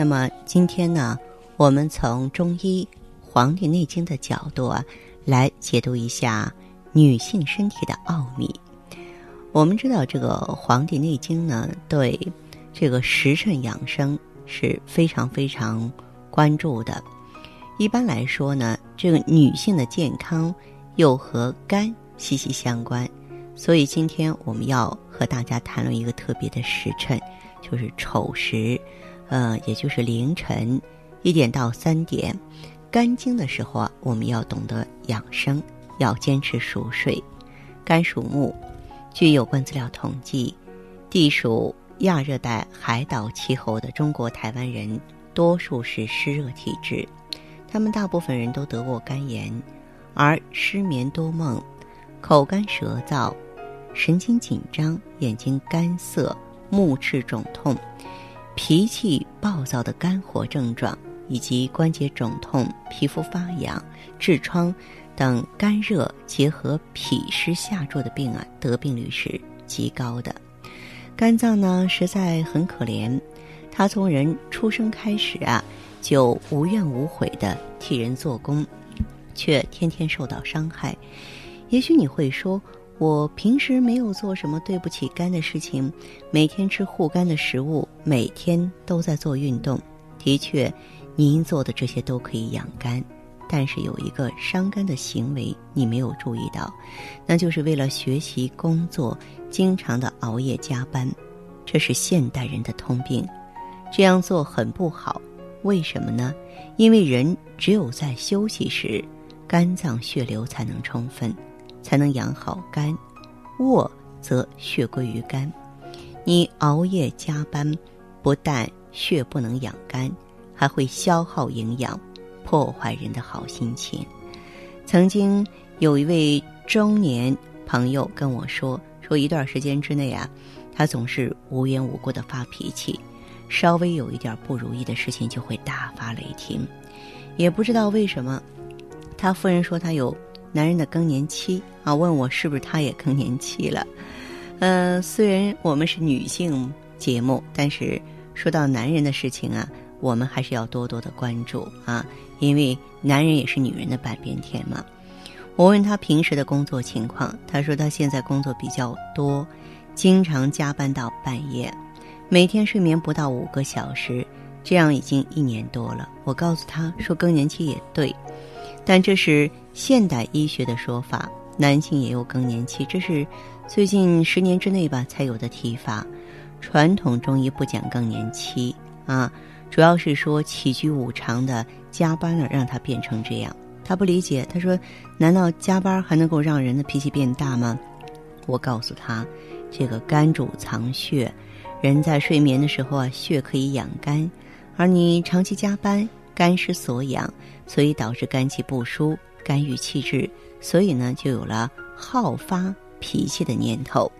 那么今天呢，我们从中医《黄帝内经》的角度啊，来解读一下女性身体的奥秘。我们知道，这个《黄帝内经》呢，对这个时辰养生是非常非常关注的。一般来说呢，这个女性的健康又和肝息息相关，所以今天我们要和大家谈论一个特别的时辰，就是丑时，呃，也就是凌晨一点到三点，肝经的时候啊，我们要懂得养生，要坚持熟睡。肝属木。据有关资料统计，地属亚热带海岛气候的中国台湾人，多数是湿热体质，他们大部分人都得过肝炎，而失眠多梦、口干舌燥、神经紧张、眼睛干涩、目赤肿痛、脾气暴躁的肝火症状，以及关节肿痛、皮肤发痒、痔疮。等肝热结合脾湿下注的病啊，得病率是极高的。肝脏呢，实在很可怜，它从人出生开始啊，就无怨无悔的替人做工，却天天受到伤害。也许你会说，我平时没有做什么对不起肝的事情，每天吃护肝的食物，每天都在做运动，的确，您做的这些都可以养肝。但是有一个伤肝的行为你没有注意到，那就是为了学习工作，经常的熬夜加班，这是现代人的通病。这样做很不好，为什么呢？因为人只有在休息时，肝脏血流才能充分，才能养好肝。卧则血归于肝，你熬夜加班，不但血不能养肝，还会消耗营养。破坏人的好心情。曾经有一位中年朋友跟我说：“说一段时间之内啊，他总是无缘无故的发脾气，稍微有一点不如意的事情就会大发雷霆。也不知道为什么，他夫人说他有男人的更年期啊，问我是不是他也更年期了。呃，虽然我们是女性节目，但是说到男人的事情啊。”我们还是要多多的关注啊，因为男人也是女人的半边天嘛。我问他平时的工作情况，他说他现在工作比较多，经常加班到半夜，每天睡眠不到五个小时，这样已经一年多了。我告诉他说更年期也对，但这是现代医学的说法，男性也有更年期，这是最近十年之内吧才有的提法。传统中医不讲更年期啊。主要是说起居无常的加班了，让他变成这样。他不理解，他说：“难道加班还能够让人的脾气变大吗？”我告诉他：“这个肝主藏血，人在睡眠的时候啊，血可以养肝，而你长期加班，肝失所养，所以导致肝气不舒，肝郁气滞，所以呢，就有了好发脾气的念头。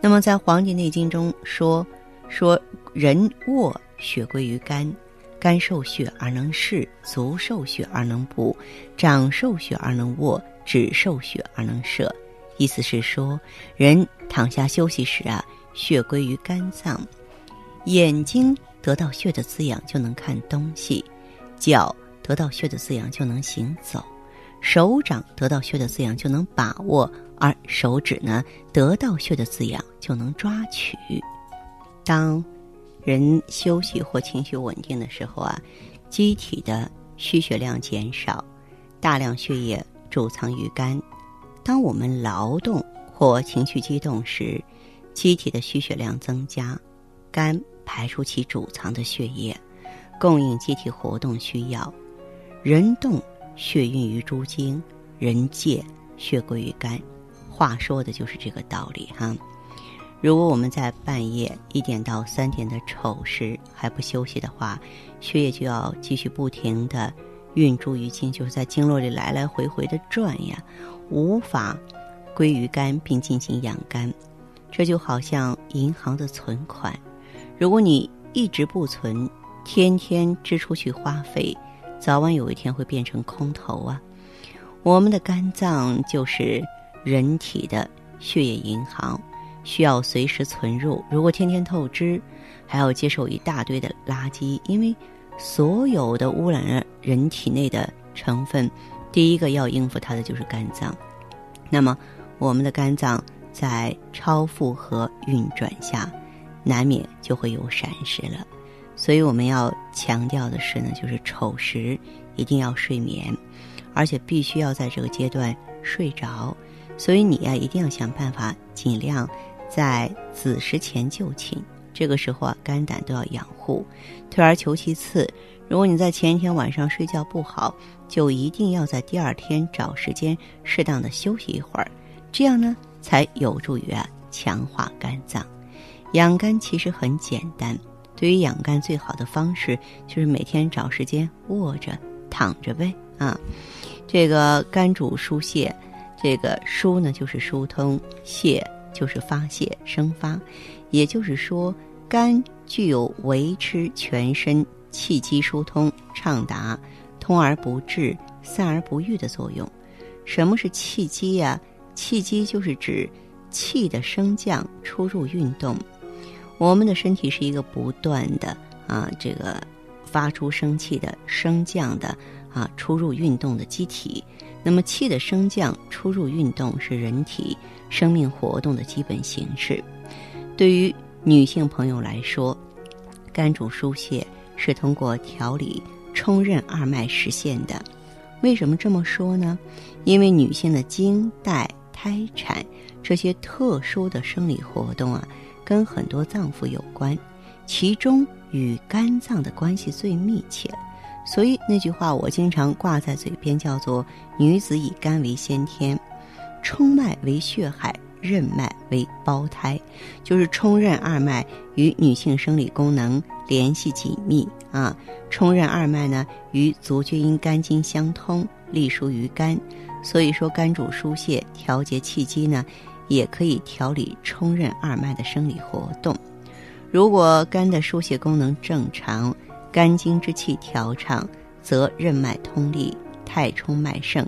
那么在《黄帝内经》中说说人卧。”血归于肝，肝受血而能视，足受血而能步，掌受血而能握，指受血而能射。意思是说，人躺下休息时啊，血归于肝脏，眼睛得到血的滋养就能看东西，脚得到血的滋养就能行走，手掌得到血的滋养就能把握，而手指呢得到血的滋养就能抓取。当人休息或情绪稳定的时候啊，机体的需血量减少，大量血液贮藏于肝。当我们劳动或情绪激动时，机体的需血量增加，肝排出其储藏的血液，供应机体活动需要。人动血运于诸经，人戒血归于肝。话说的就是这个道理哈。如果我们在半夜一点到三点的丑时还不休息的话，血液就要继续不停的运注于经，就是在经络里来来回回的转呀，无法归于肝并进行养肝。这就好像银行的存款，如果你一直不存，天天支出去花费，早晚有一天会变成空头啊。我们的肝脏就是人体的血液银行。需要随时存入。如果天天透支，还要接受一大堆的垃圾，因为所有的污染了人体内的成分，第一个要应付它的就是肝脏。那么，我们的肝脏在超负荷运转下，难免就会有闪失了。所以，我们要强调的是呢，就是丑时一定要睡眠，而且必须要在这个阶段睡着。所以，你呀，一定要想办法尽量。在子时前就寝，这个时候啊，肝胆都要养护。退而求其次，如果你在前一天晚上睡觉不好，就一定要在第二天找时间适当的休息一会儿，这样呢，才有助于啊强化肝脏。养肝其实很简单，对于养肝最好的方式就是每天找时间卧着、躺着呗啊。这个肝主疏泄，这个疏呢就是疏通，泄。就是发泄生发，也就是说，肝具有维持全身气机疏通畅达、通而不滞、散而不郁的作用。什么是气机呀？气机就是指气的升降、出入运动。我们的身体是一个不断的啊，这个发出生气的升降的啊，出入运动的机体。那么，气的升降、出入运动是人体生命活动的基本形式。对于女性朋友来说，肝主疏泄是通过调理冲任二脉实现的。为什么这么说呢？因为女性的经、带、胎产这些特殊的生理活动啊，跟很多脏腑有关，其中与肝脏的关系最密切。所以那句话我经常挂在嘴边，叫做“女子以肝为先天，冲脉为血海，任脉为胞胎”，就是冲任二脉与女性生理功能联系紧密啊。冲任二脉呢，与足厥阴肝经相通，隶属于肝。所以说，肝主疏泄，调节气机呢，也可以调理冲任二脉的生理活动。如果肝的疏泄功能正常，肝经之气调畅，则任脉通利，太冲脉盛，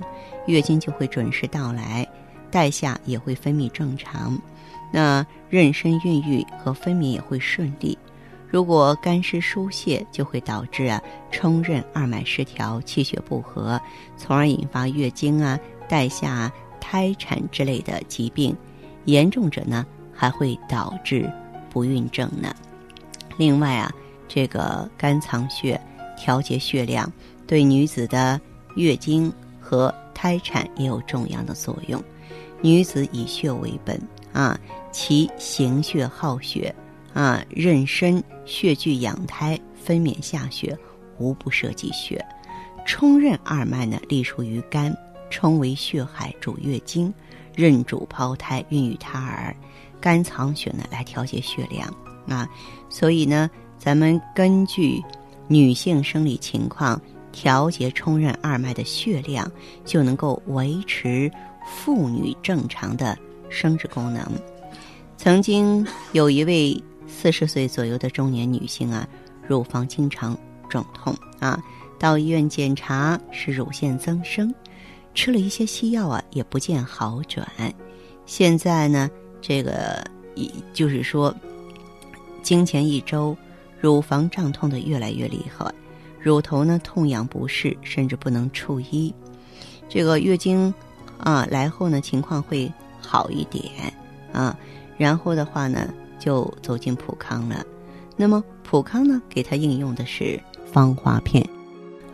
月经就会准时到来，带下也会分泌正常，那妊娠孕育和分娩也会顺利。如果肝湿疏泄，就会导致啊冲任二脉失调，气血不和，从而引发月经啊、带下、胎产之类的疾病，严重者呢还会导致不孕症呢。另外啊。这个肝藏血，调节血量，对女子的月经和胎产也有重要的作用。女子以血为本啊，其行血耗血啊，妊娠血聚养胎，分娩下血，无不涉及血。冲任二脉呢，隶属于肝，称为血海，主月经；任主胞胎，孕育胎儿。肝藏血呢，来调节血量啊，所以呢。咱们根据女性生理情况调节冲任二脉的血量，就能够维持妇女正常的生殖功能。曾经有一位四十岁左右的中年女性啊，乳房经常肿痛啊，到医院检查是乳腺增生，吃了一些西药啊，也不见好转。现在呢，这个一就是说，经前一周。乳房胀痛的越来越厉害，乳头呢痛痒不适，甚至不能触衣。这个月经啊来后呢情况会好一点啊，然后的话呢就走进普康了。那么普康呢给他应用的是芳华片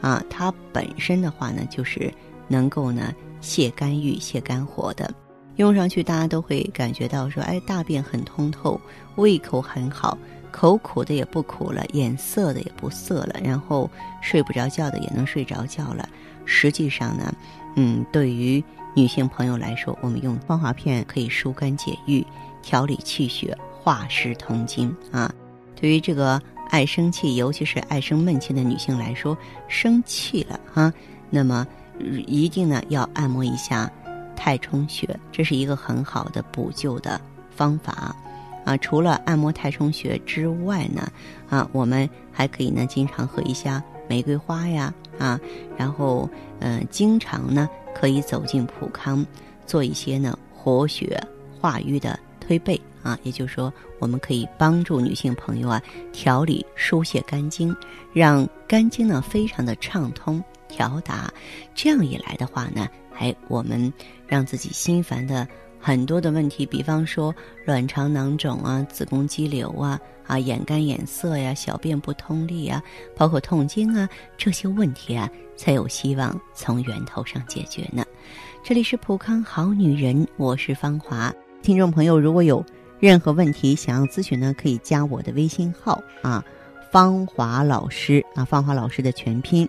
啊，它本身的话呢就是能够呢泻肝郁、泻肝火的，用上去大家都会感觉到说，哎，大便很通透，胃口很好。口苦的也不苦了，眼涩的也不涩了，然后睡不着觉的也能睡着觉了。实际上呢，嗯，对于女性朋友来说，我们用芳华片可以疏肝解郁、调理气血、化湿通经啊。对于这个爱生气，尤其是爱生闷气的女性来说，生气了哈，那么一定呢要按摩一下太冲穴，这是一个很好的补救的方法啊。除了按摩太冲穴之外呢，啊，我们还可以呢经常喝一下玫瑰花呀啊，然后嗯，经常呢可以走进普康做一些呢活血化瘀的推背。啊，也就是说，我们可以帮助女性朋友啊调理疏泄肝经，让肝经呢非常的畅通调达。这样一来的话呢，哎，我们让自己心烦的很多的问题，比方说卵巢囊肿啊、子宫肌瘤啊、啊眼干眼涩呀、小便不通利啊，包括痛经啊这些问题啊，才有希望从源头上解决呢。这里是普康好女人，我是芳华。听众朋友，如果有任何问题想要咨询呢，可以加我的微信号啊，芳华老师啊，芳华老师的全拼，